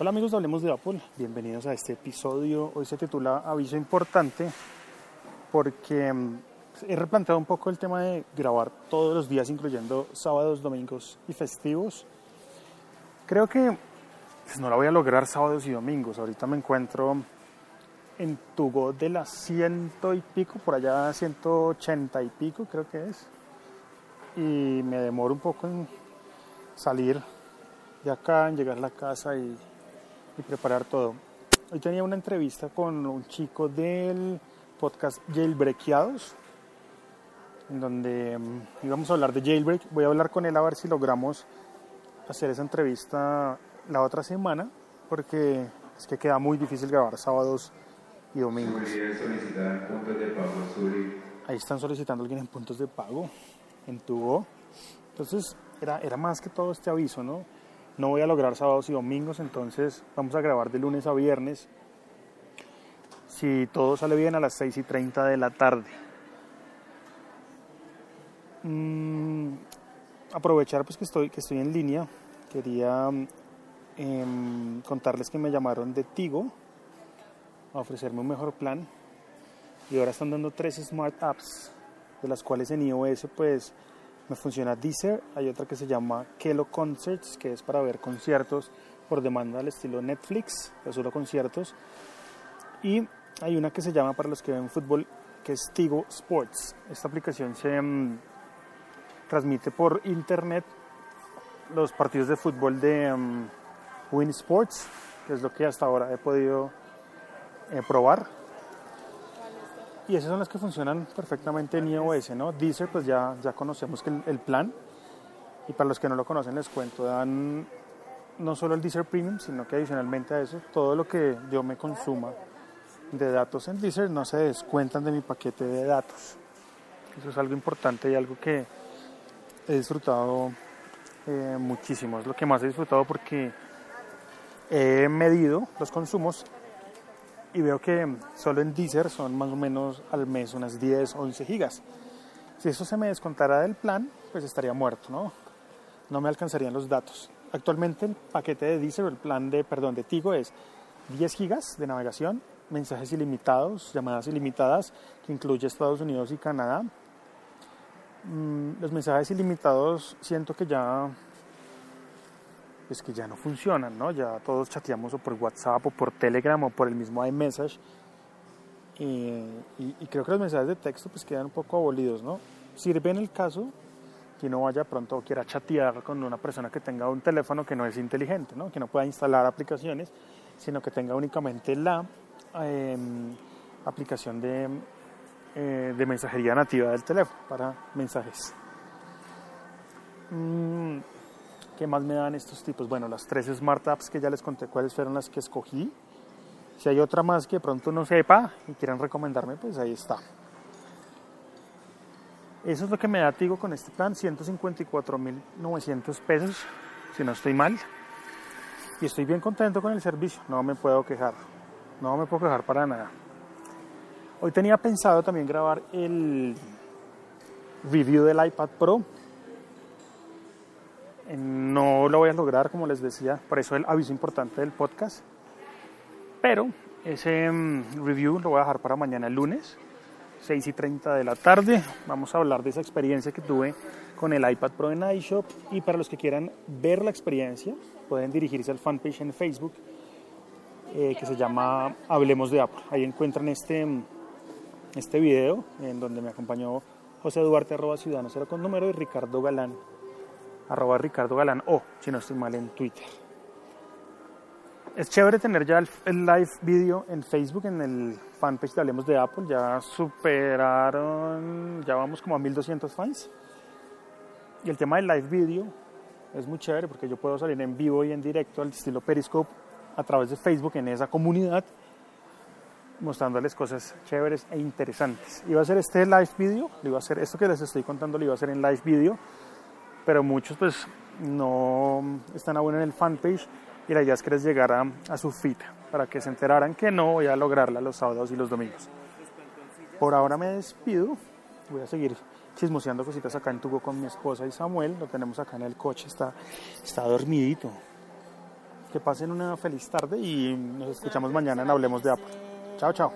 Hola amigos Hablemos de Apple, bienvenidos a este episodio. Hoy se titula Aviso Importante porque mm, he replanteado un poco el tema de grabar todos los días, incluyendo sábados, domingos y festivos. Creo que pues, no la voy a lograr sábados y domingos. Ahorita me encuentro en Tugo de las ciento y pico, por allá ciento ochenta y pico creo que es. Y me demoro un poco en salir de acá, en llegar a la casa y y preparar todo. Hoy tenía una entrevista con un chico del podcast Jailbreakeados, en donde mm, íbamos a hablar de Jailbreak. Voy a hablar con él a ver si logramos hacer esa entrevista la otra semana, porque es que queda muy difícil grabar sábados y domingos. Ahí están solicitando alguien en puntos de pago, en Tubo. Entonces, era, era más que todo este aviso, ¿no? No voy a lograr sábados y domingos, entonces vamos a grabar de lunes a viernes. Si todo sale bien a las 6 y 30 de la tarde. Mm, aprovechar pues que estoy, que estoy en línea. Quería em, contarles que me llamaron de Tigo a ofrecerme un mejor plan. Y ahora están dando tres Smart Apps, de las cuales en iOS pues me funciona Deezer, hay otra que se llama Kelo Concerts, que es para ver conciertos por demanda al estilo Netflix, o solo conciertos. Y hay una que se llama para los que ven fútbol, que es Tigo Sports. Esta aplicación se mm, transmite por internet los partidos de fútbol de um, Win Sports, que es lo que hasta ahora he podido eh, probar y esas son las que funcionan perfectamente en iOS, ¿no? Deezer, pues ya, ya conocemos que el, plan. Y para los que no lo conocen, les cuento, dan no solo el Deezer Premium, sino que adicionalmente a eso, todo lo que yo me consuma de datos en Deezer no se descuentan de mi paquete de datos. Eso es algo importante y algo que he disfrutado eh, muchísimo. Es lo que más he disfrutado porque he medido los consumos y veo que solo en Deezer son más o menos al mes unas 10, 11 gigas. Si eso se me descontara del plan, pues estaría muerto, ¿no? No me alcanzarían los datos. Actualmente el paquete de Deezer, el plan de, perdón, de Tigo es 10 gigas de navegación, mensajes ilimitados, llamadas ilimitadas, que incluye Estados Unidos y Canadá. Mm, los mensajes ilimitados siento que ya es que ya no funcionan, ¿no? Ya todos chateamos o por WhatsApp o por Telegram o por el mismo iMessage. Y, y, creo que los mensajes de texto pues quedan un poco abolidos, ¿no? Sirve en el caso que uno vaya pronto o quiera chatear con una persona que tenga un teléfono que no es inteligente, ¿no? Que no pueda instalar aplicaciones, sino que tenga únicamente la em, aplicación de, eh, de mensajería nativa del teléfono para mensajes. Mm, ¿Qué más me dan estos tipos? Bueno, las tres Smart Apps que ya les conté cuáles fueron las que escogí. Si hay otra más que pronto no sepa y quieran recomendarme, pues ahí está. Eso es lo que me da Tigo con este plan, 154.900 pesos, si no estoy mal. Y estoy bien contento con el servicio, no me puedo quejar. No me puedo quejar para nada. Hoy tenía pensado también grabar el review del iPad Pro, no lo voy a lograr, como les decía, por eso el aviso importante del podcast. Pero ese mm, review lo voy a dejar para mañana el lunes, 6 y 30 de la tarde. Vamos a hablar de esa experiencia que tuve con el iPad Pro en iShop. Y para los que quieran ver la experiencia, pueden dirigirse al fanpage en Facebook eh, que se llama Hablemos de Apple. Ahí encuentran este, mm, este video en donde me acompañó José Duarte, arroba ciudadano cero con número, y Ricardo Galán, arroba Ricardo Galán o, si no estoy mal, en Twitter. Es chévere tener ya el, live video en Facebook, en el fanpage de Hablemos de Apple. Ya superaron, ya vamos como a 1200 fans. Y el tema del live video es muy chévere porque yo puedo salir en vivo y en directo al estilo Periscope a través de Facebook en esa comunidad mostrándoles cosas chéveres e interesantes. Iba a hacer este live video, iba a hacer esto que les estoy contando, lo iba a hacer en live video pero muchos pues no están aún en el fanpage y la idea es que les llegara a su feed para que se enteraran que no voy a lograrla los sábados y los domingos. Por ahora me despido, voy a seguir chismoseando cositas acá en Tugo con mi esposa y Samuel, lo tenemos acá en el coche, está, está dormidito. Que pasen una feliz tarde y nos escuchamos mañana en Hablemos de Apple. Chao, chao.